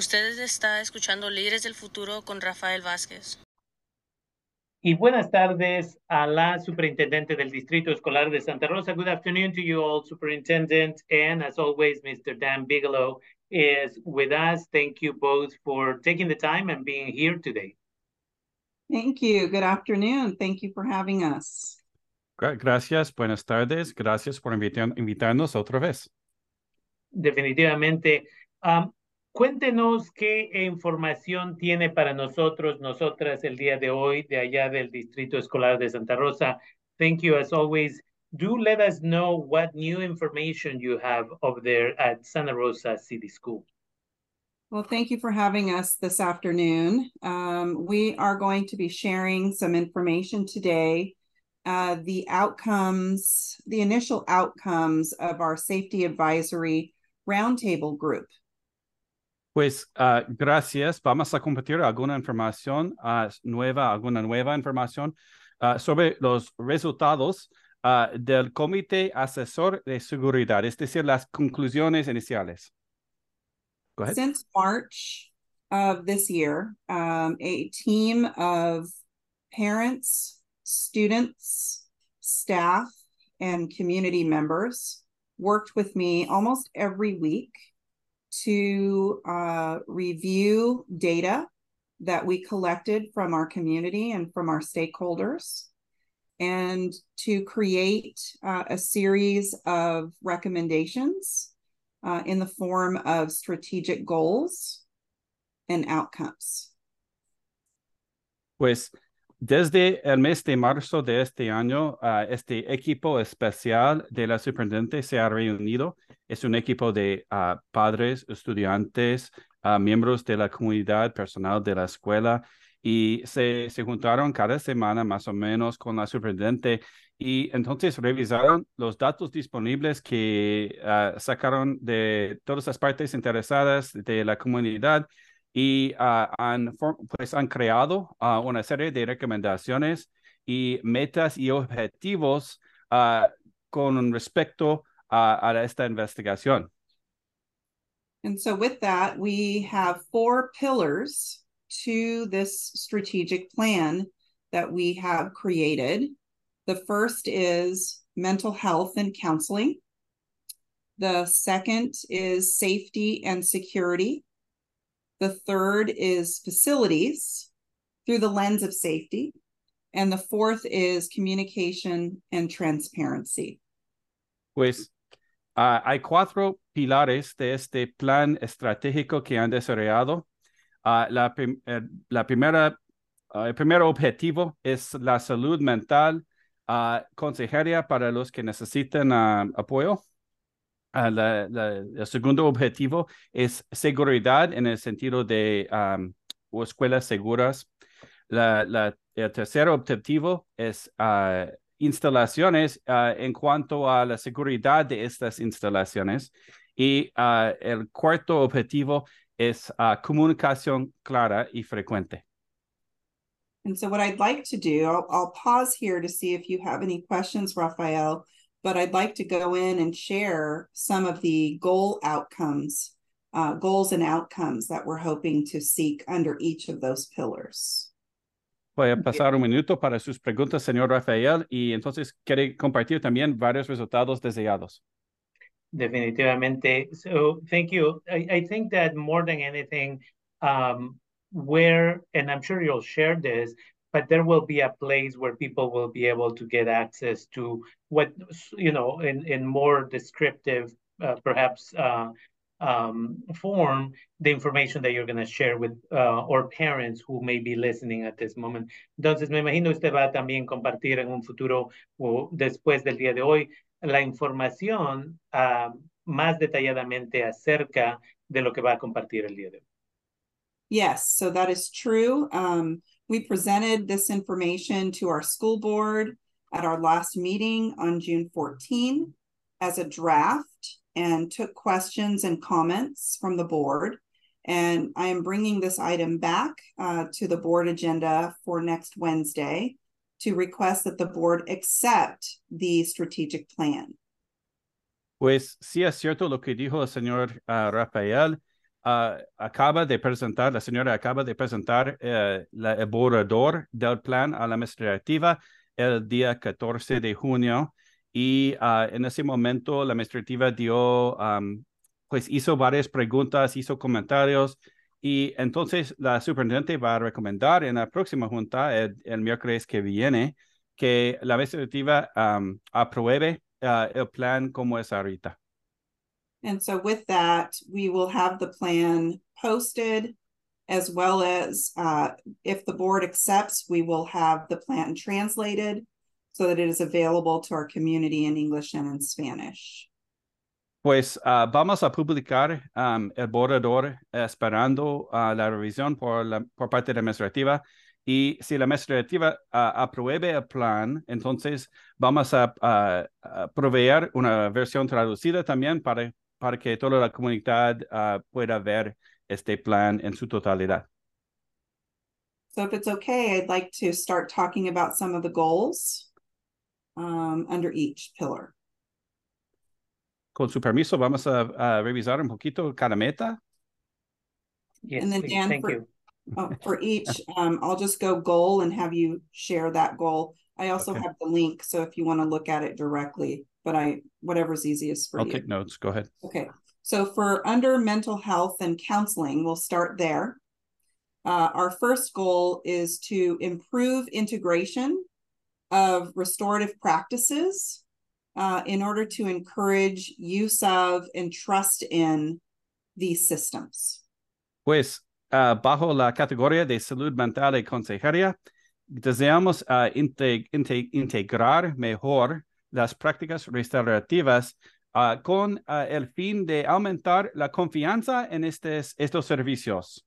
Ustedes está escuchando Líderes del Futuro con Rafael Vázquez. Y buenas tardes a la superintendente del Distrito Escolar de Santa Rosa. Good afternoon to you all, Superintendent. And as always, Mr. Dan Bigelow is with us. Thank you both for taking the time and being here today. Thank you. Good afternoon. Thank you for having us. Gracias, buenas tardes. Gracias por invitar, invitarnos otra vez. Definitivamente. Um, Cuéntenos qué información tiene para nosotros, nosotras el día de hoy de allá del Distrito Escolar de Santa Rosa. Thank you as always. Do let us know what new information you have over there at Santa Rosa City School. Well, thank you for having us this afternoon. Um, we are going to be sharing some information today. Uh, the outcomes, the initial outcomes of our safety advisory roundtable group. Pues uh, gracias. Vamos a compartir alguna información uh, nueva, alguna nueva información uh, sobre los resultados del Comité Asesor de Seguridad, es decir, las conclusiones iniciales. Go ahead. Since March of this year, um, a team of parents, students, staff, and community members worked with me almost every week to uh, review data that we collected from our community and from our stakeholders, and to create uh, a series of recommendations uh, in the form of strategic goals and outcomes. Pues Desde el mes de marzo de este año, uh, este equipo especial de la superintendente se ha reunido. Es un equipo de uh, padres, estudiantes, uh, miembros de la comunidad, personal de la escuela, y se, se juntaron cada semana más o menos con la superintendente y entonces revisaron los datos disponibles que sacaron de todas las partes interesadas de la comunidad y uh, han, pues, han creado uh, una serie de recomendaciones y metas y objetivos uh, con respecto a esta investigación. And so with that, we have four pillars to this strategic plan that we have created. The first is mental health and counseling. The second is safety and security. The third is facilities through the lens of safety. And the fourth is communication and transparency. Pues uh, hay cuatro pilares de este plan estratégico que han desarrollado. Uh, la, eh, la, primera, uh, el primer objetivo es la salud mental, consejería para los que necesitan apoyo. Uh, la, la, el segundo objetivo es seguridad en el sentido de um, escuelas seguras. La, el tercer objetivo es uh, instalaciones uh, en cuanto a la seguridad de estas instalaciones. Y el cuarto objetivo es comunicación clara y frecuente. And so what I'd like to do, I'll, I'll pause here to see if you have any questions, Rafael. But I'd like to go in and share some of the goal outcomes, uh, goals and outcomes that we're hoping to seek under each of those pillars. Voy a pasar un minuto para sus preguntas, señor Rafael, y entonces quiere compartir también varios resultados deseados. Definitivamente. So thank you. I, I think that more than anything, um, where, and I'm sure you'll share this, but there will be a place where people will be able to get access to what you know in in more descriptive uh, perhaps uh, um, form the information that you're going to share with uh, or parents who may be listening at this moment. Entonces, me imagino usted va a también compartir en un futuro o después del día de hoy la información uh, más detalladamente acerca de lo que va a compartir el día de hoy. Yes, so that is true. Um, we presented this information to our school board at our last meeting on June 14 as a draft and took questions and comments from the board. And I am bringing this item back uh, to the board agenda for next Wednesday to request that the board accept the strategic plan. Pues sí es cierto lo que dijo el señor uh, Rafael. Uh, acaba de presentar, la señora acaba de presentar uh, la, el borrador del plan a la administrativa el día 14 de junio y uh, en ese momento la administrativa dio, um, pues hizo varias preguntas, hizo comentarios y entonces la superintendente va a recomendar en la próxima junta, el, el miércoles que viene, que la administrativa um, apruebe el plan como es ahorita. And so with that, we will have the plan posted as well as uh, if the board accepts, we will have the plan translated so that it is available to our community in English and in Spanish. Pues uh, vamos a publicar um, el borrador esperando uh, la revisión por, la, por parte de la administrativa y si la administrativa uh, apruebe el plan, entonces vamos a, a, proveer una versión traducida también para para que toda la comunidad uh, pueda ver este plan en su totalidad. So if it's okay, I'd like to start talking about some of the goals um, under each pillar. Con su permiso, vamos a, a revisar un poquito cada meta. Yes, and then please. Dan, Thank for, you. oh, for each, um, I'll just go goal and have you share that goal. I also Okay. have the link, so if you want to look at it directly, but I whatever's easiest for I'll you. take notes. Go ahead. Okay, so for under mental health and counseling, we'll start there. Uh, our first goal is to improve integration of restorative practices uh, in order to encourage use of and trust in these systems. Pues uh, bajo la categoría de salud mental y consejería, deseamos uh, inte inte integrar mejor las prácticas restaurativas uh, con uh, el fin de aumentar la confianza en estes, estos servicios.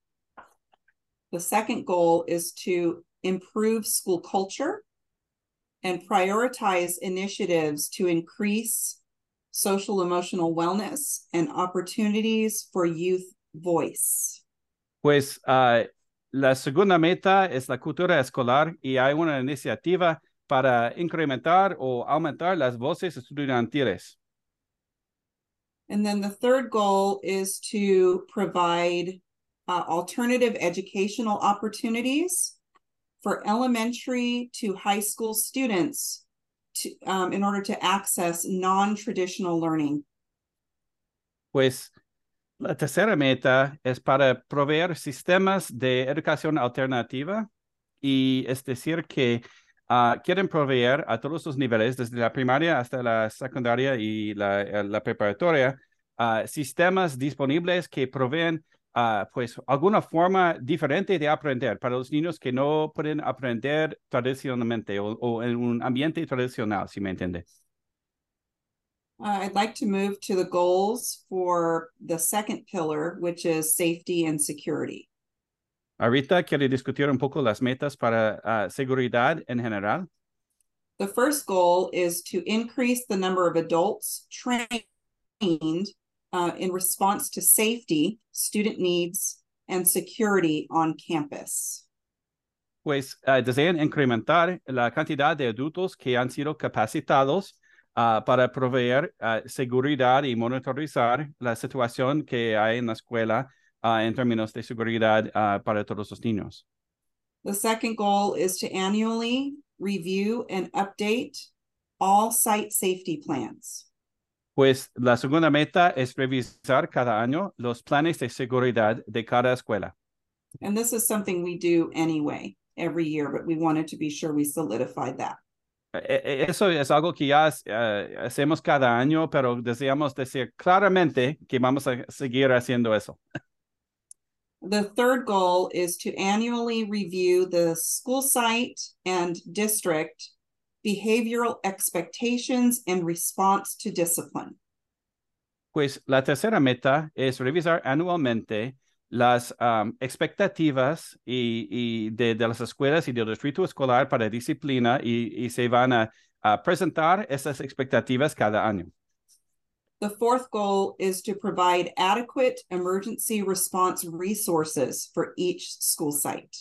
The second goal is to improve school culture and prioritize initiatives to increase social emotional wellness and opportunities for youth voice. Pues uh, la segunda meta es la cultura escolar y hay una iniciativa para incrementar o aumentar las voces estudiantiles. And then the third goal is to provide uh, alternative educational opportunities for elementary to high school students to, um, in order to access non-traditional learning. Pues la tercera meta es para proveer sistemas de educación alternativa y es decir que uh, quieren proveer a todos los niveles, desde la primaria hasta la secundaria y la, la preparatoria, uh, sistemas disponibles que proveen uh, pues alguna forma diferente de aprender para los niños que no pueden aprender tradicionalmente o, o en un ambiente tradicional, si me entiende. Uh, I'd like to move to the goals for the second pillar, which is safety and security. Ahorita quiero discutir un poco las metas para uh, seguridad en general. The first goal is to increase the number of adults trained uh, in response to safety, student needs, and security on campus. Pues uh, desean incrementar la cantidad de adultos que han sido capacitados uh, para proveer seguridad y monitorizar la situación que hay en la escuela en términos de seguridad para todos los niños. The second goal is to annually review and update all site safety plans. Pues la segunda meta es revisar cada año los planes de seguridad de cada escuela. And this is something we do anyway every year, but we wanted to be sure we solidified that. Eso es algo que ya uh, hacemos cada año, pero deseamos decir claramente que vamos a seguir haciendo eso. The third goal is to annually review the school site and district behavioral expectations and response to discipline. Pues la tercera meta es revisar anualmente las um, expectativas y, y de, de, las escuelas y del distrito escolar para disciplina y, y se van a, a, presentar esas expectativas cada año. The fourth goal is to provide adequate emergency response resources for each school site.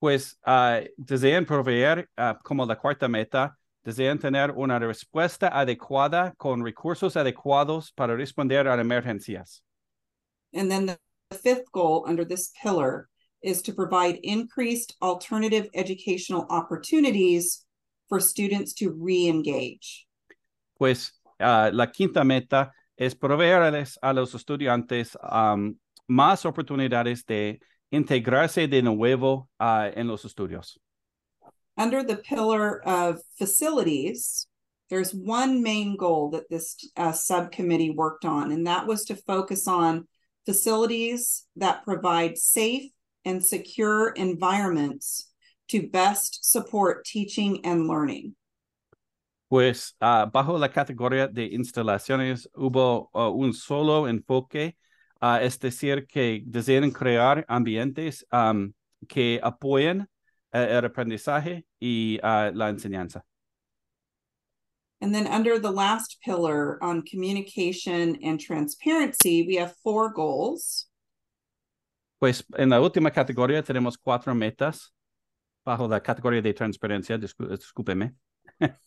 Pues uh, desean proveer, uh, como la cuarta meta, desean tener una respuesta adecuada con recursos adecuados para responder a emergencias. And then the, the fifth goal under this pillar is to provide increased alternative educational opportunities for students to re-engage. Pues uh, la quinta meta es proveerles a los estudiantes um, más oportunidades de integrarse de nuevo uh, en los estudios. Under the pillar of facilities, there's one main goal that this uh, subcommittee worked on, and that was to focus on facilities that provide safe and secure environments to best support teaching and learning. Pues uh, bajo la categoría de instalaciones hubo uh, un solo enfoque, uh, es decir, que desean crear ambientes um, que apoyen el aprendizaje y la enseñanza. And then under the last pillar on communication and transparency, we have four goals. Pues en la última categoría tenemos cuatro metas bajo la categoría de transparencia, discúlpeme.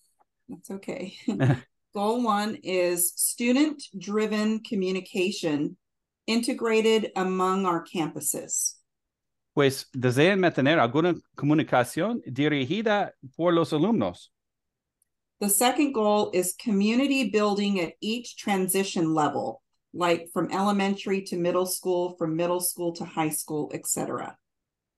That's okay. Goal one is student driven communication integrated among our campuses. Pues desean mantener alguna comunicación dirigida por los alumnos. The second goal is community building at each transition level, like from elementary to middle school, from middle school to high school, etc.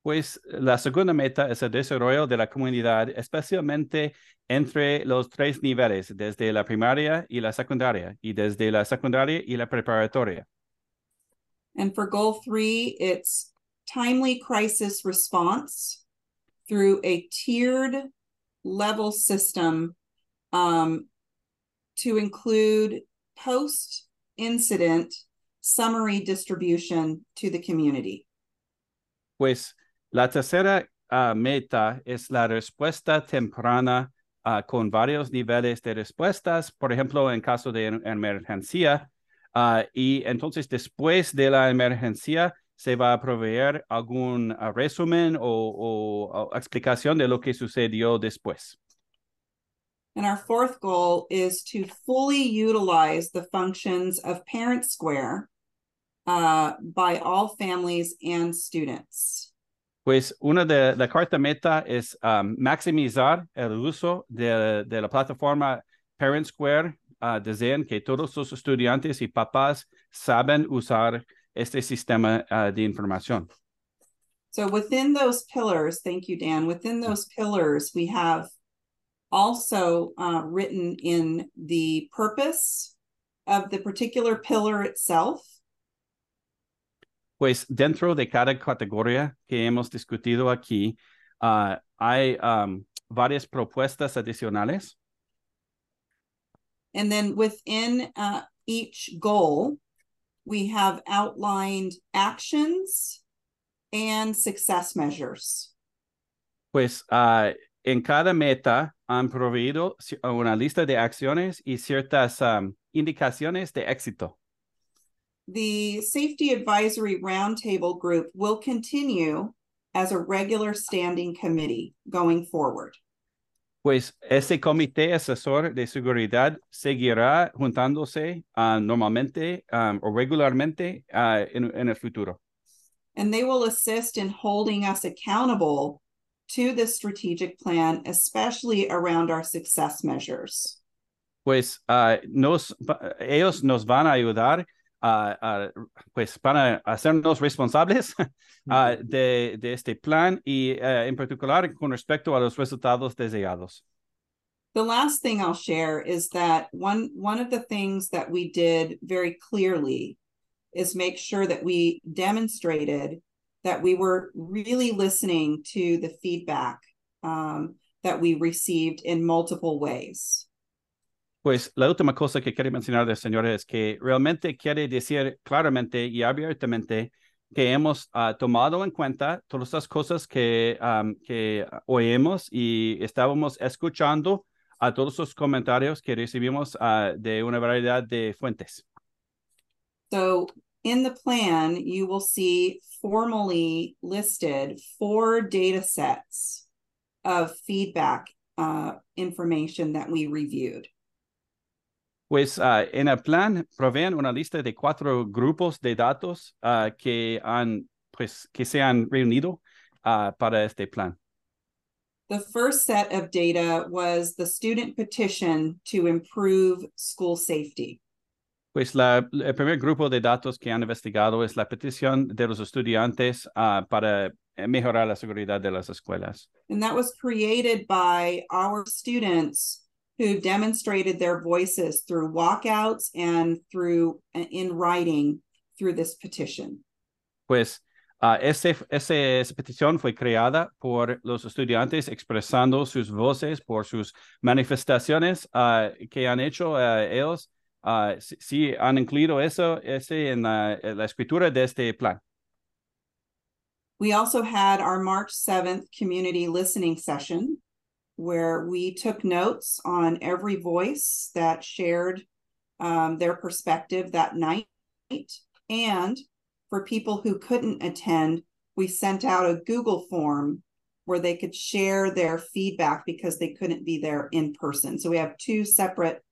Pues la segunda meta es el desarrollo de la comunidad, especialmente entre los tres niveles, desde la primaria y la secundaria, y desde la secundaria y la preparatoria. And for goal three, it's timely crisis response through a tiered level system um, to include post incident summary distribution to the community. Pues la tercera uh, meta es la respuesta temprana uh, con varios niveles de respuestas, por ejemplo, en caso de emergencia. Uh, y entonces después de la emergencia se va a proveer algún resumen o, o, o explicación de lo que sucedió después. And our fourth goal is to fully utilize the functions of Parent Square by all families and students. Pues una de la cuarta meta es um, maximizar el uso de, de, la plataforma Parent Square. Uh, desean que todos los estudiantes y papás saben usar este sistema uh, de información. So within those pillars, thank you, Dan. Within those pillars, we have also uh, written in the purpose of the particular pillar itself. Pues dentro de cada categoría que hemos discutido aquí, uh, hay um, varias propuestas adicionales. And then within uh, each goal, we have outlined actions and success measures. Pues uh, en cada meta han proveído una lista de acciones y ciertas um, indicaciones de éxito. The Safety Advisory Roundtable Group will continue as a regular standing committee going forward. Pues ese comité asesor de seguridad seguirá juntándose uh, normalmente um, o regularmente uh, en, en el futuro. And they will assist in holding us accountable to the strategic plan, especially around our success measures? Pues uh, nos, ellos nos van a ayudar a, uh, pues para hacernos responsables uh, de, de, este plan y uh, en particular con respecto a los resultados deseados. The last thing I'll share is that one one of the things that we did very clearly is make sure that we demonstrated that we were really listening to the feedback um, that we received in multiple ways. Pues la última cosa que quiero mencionar, señores, es que realmente quiere decir claramente y abiertamente que hemos uh, tomado en cuenta todas las cosas que, oímos y estábamos escuchando a todos los comentarios que recibimos uh, de una variedad de fuentes. So in the plan, you will see formally listed four data sets of feedback uh, information that we reviewed. Pues uh, en el plan proveen una lista de cuatro grupos de datos uh, que han pues que se han reunido uh, para este plan. The first set of data was the student petition to improve school safety. Pues la, el primer grupo de datos que han investigado es la petición de los estudiantes uh, para mejorar la seguridad de las escuelas. And that was created by our students who demonstrated their voices through walkouts and through in writing through this petition. Pues uh, ese, ese, esa petición fue creada por los estudiantes expresando sus voces por sus manifestaciones uh, que han hecho uh, ellos. sí, sí, han incluido eso ese en la, en la escritura de este plan. We also had our March 7th community listening session where we took notes on every voice that shared um, their perspective that night. And for people who couldn't attend, we sent out a Google form where they could share their feedback because they couldn't be there in person. So we have two separate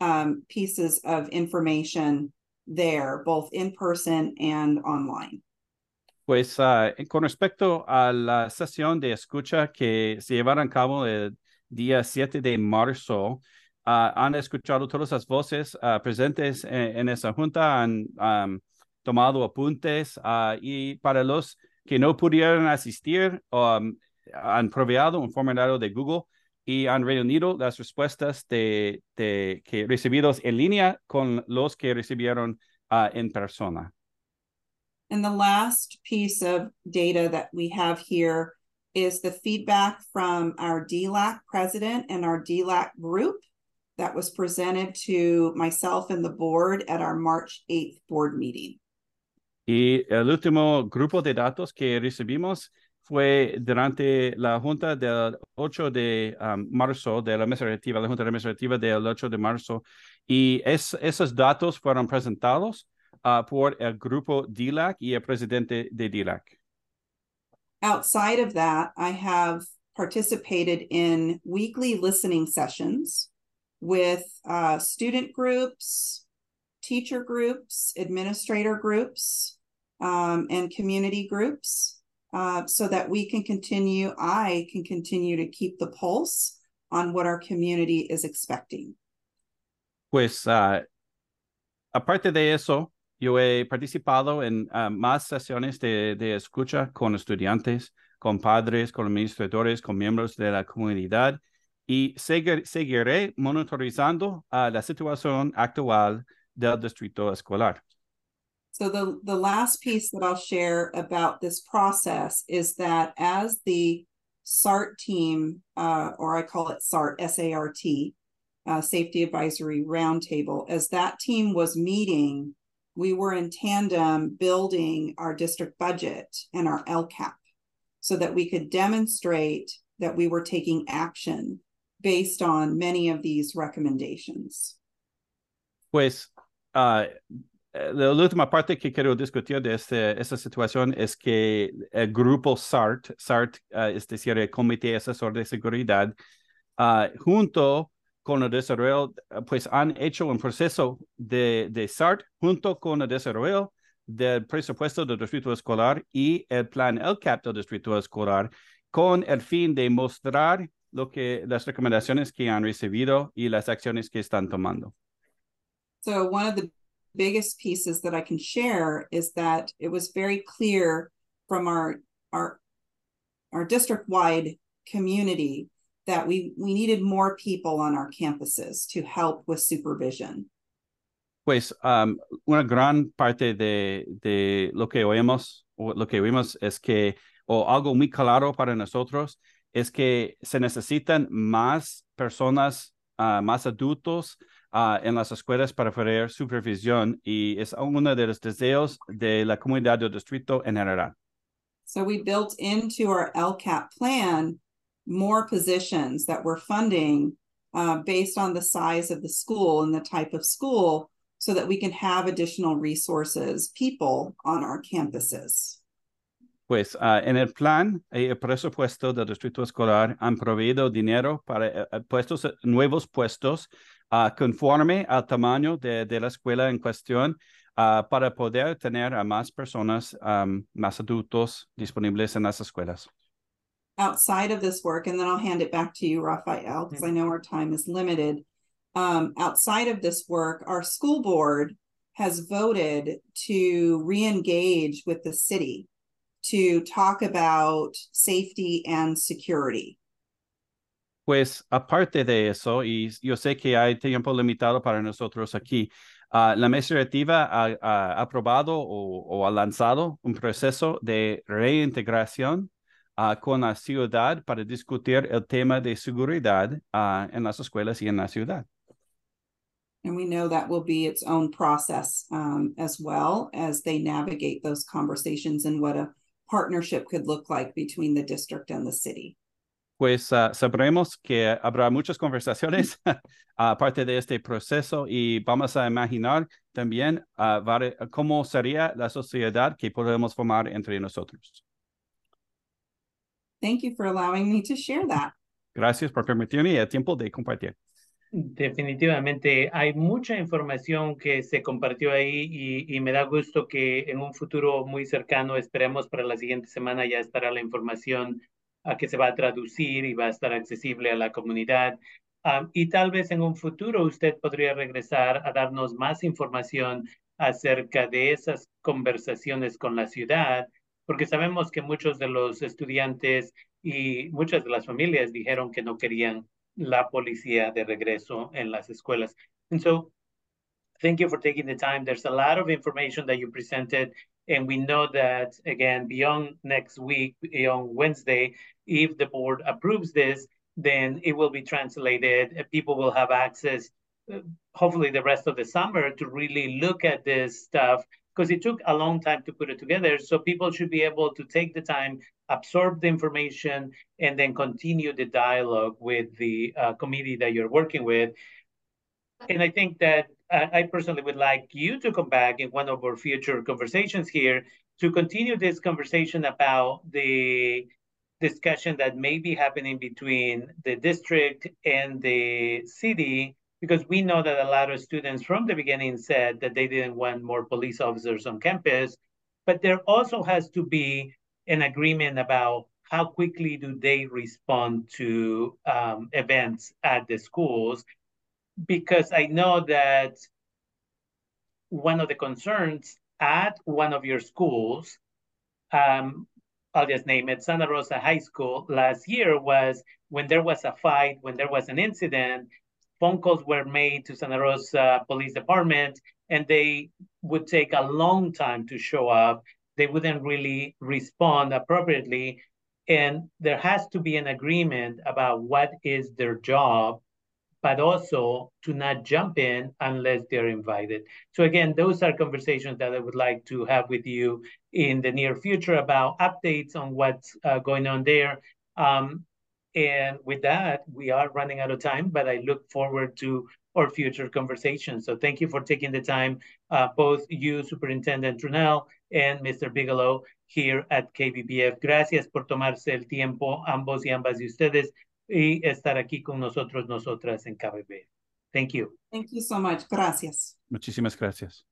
um, pieces of information there, both in person and online. Pues uh, con respecto a la sesión de escucha que se llevará a cabo el día 7 de marzo, uh, han escuchado todas las voces uh, presentes en, esa junta, han um, tomado apuntes y para los que no pudieron asistir, um, han proveado un formulario de Google y han reunido las respuestas de, de que recibidos en línea con los que recibieron en persona. And the last piece of data that we have here is the feedback from our DLAC president and our DLAC group that was presented to myself and the board at our March 8th board meeting. Y el último grupo de datos que recibimos fue durante la junta del 8 de um, marzo de la mesa directiva, la junta administrativa del 8 de marzo, y es, esos datos fueron presentados uh, por el grupo DLAC y el presidente de DLAC. Outside of that, I have participated in weekly listening sessions with uh, student groups, teacher groups, administrator groups, um, and community groups uh, so that we can continue, I can continue to keep the pulse on what our community is expecting. Pues, uh, aparte de eso, Yo he participado en uh, más sesiones de, de, escucha con estudiantes, con padres, con administradores, con miembros de la comunidad y seguir, seguiré monitorizando uh, la situación actual del distrito escolar. So the, the last piece that I'll share about this process is that as the SART team, uh, or I call it SART, S-A-R-T, uh, Safety Advisory Roundtable, as that team was meeting we were in tandem building our district budget and our LCAP so that we could demonstrate that we were taking action based on many of these recommendations. Pues uh, la última parte que quiero discutir de este, esta situación es que el grupo SART, SART uh, es decir, el Comité Asesor de Seguridad, uh, junto con el desarrollo, pues han hecho un proceso de, de SART junto con el desarrollo del presupuesto del distrito escolar y el plan LCAP del distrito escolar con el fin de mostrar lo que las recomendaciones que han recibido y las acciones que están tomando. So one of the biggest pieces that I can share is that it was very clear from our our our district-wide community that we, we needed more people on our campuses to help with supervision. Pues um, una gran parte de, de lo que oímos, o lo que vimos es que, o algo muy claro para nosotros, es que se necesitan más personas, uh, más adultos uh, en las escuelas para hacer supervisión y es uno de los deseos de la comunidad del distrito en general. So we built into our LCAP plan more positions that we're funding uh, based on the size of the school and the type of school so that we can have additional resources, people on our campuses. Pues uh, en el plan y el presupuesto del distrito escolar han proveído dinero para uh, puestos, nuevos puestos uh, conforme al tamaño de, de la escuela en cuestión uh, para poder tener a más personas, um, más adultos disponibles en las escuelas. Outside of this work, and then I'll hand it back to you, Rafael, because I know our time is limited. Um, outside of this work, our school board has voted to re-engage with the city to talk about safety and security. Pues aparte de eso, y yo sé que hay tiempo limitado para nosotros aquí, uh, la mesa directiva ha, ha aprobado o, o, ha lanzado un proceso de reintegración uh, con la ciudad para discutir el tema de seguridad uh, en las escuelas y en la ciudad. And we know that will be its own process um, as well as they navigate those conversations and what a partnership could look like between the district and the city. Pues uh, sabremos que habrá muchas conversaciones aparte de este proceso y vamos a imaginar también uh, cómo sería la sociedad que podemos formar entre nosotros. Thank you for allowing me to share that. Gracias por permitirme el tiempo de compartir. Definitivamente hay mucha información que se compartió ahí y, y, me da gusto que en un futuro muy cercano, esperemos para la siguiente semana ya estará la información a que se va a traducir y va a estar accesible a la comunidad. Um, y tal vez en un futuro usted podría regresar a darnos más información acerca de esas conversaciones con la ciudad, porque sabemos que muchos de los estudiantes y muchas de las familias dijeron que no querían la policía de regreso en las escuelas. And so thank you for taking the time. There's a lot of information that you presented And we know that, again, beyond next week, on Wednesday, if the board approves this, then it will be translated. People will have access, uh, hopefully, the rest of the summer to really look at this stuff because it took a long time to put it together. So people should be able to take the time, absorb the information, and then continue the dialogue with the uh, committee that you're working with. And I think that I personally would like you to come back in one of our future conversations here to continue this conversation about the discussion that may be happening between the district and the city, because we know that a lot of students from the beginning said that they didn't want more police officers on campus, but there also has to be an agreement about how quickly do they respond to um, events at the schools. Because I know that one of the concerns at one of your schools, um, I'll just name it, Santa Rosa High School, last year was when there was a fight, when there was an incident, phone calls were made to Santa Rosa Police Department, and they would take a long time to show up. They wouldn't really respond appropriately. And there has to be an agreement about what is their job but also to not jump in unless they're invited. So again, those are conversations that I would like to have with you in the near future about updates on what's uh, going on there. Um, and with that, we are running out of time, but I look forward to our future conversations. So thank you for taking the time, uh, both you, Superintendent Trunnell, and Mr. Bigelow here at KBBF. Gracias por tomarse el tiempo, ambos y ambas de ustedes, y estar aquí con nosotros, nosotras en KBB. Thank you. Thank you so much. Gracias. Muchísimas gracias.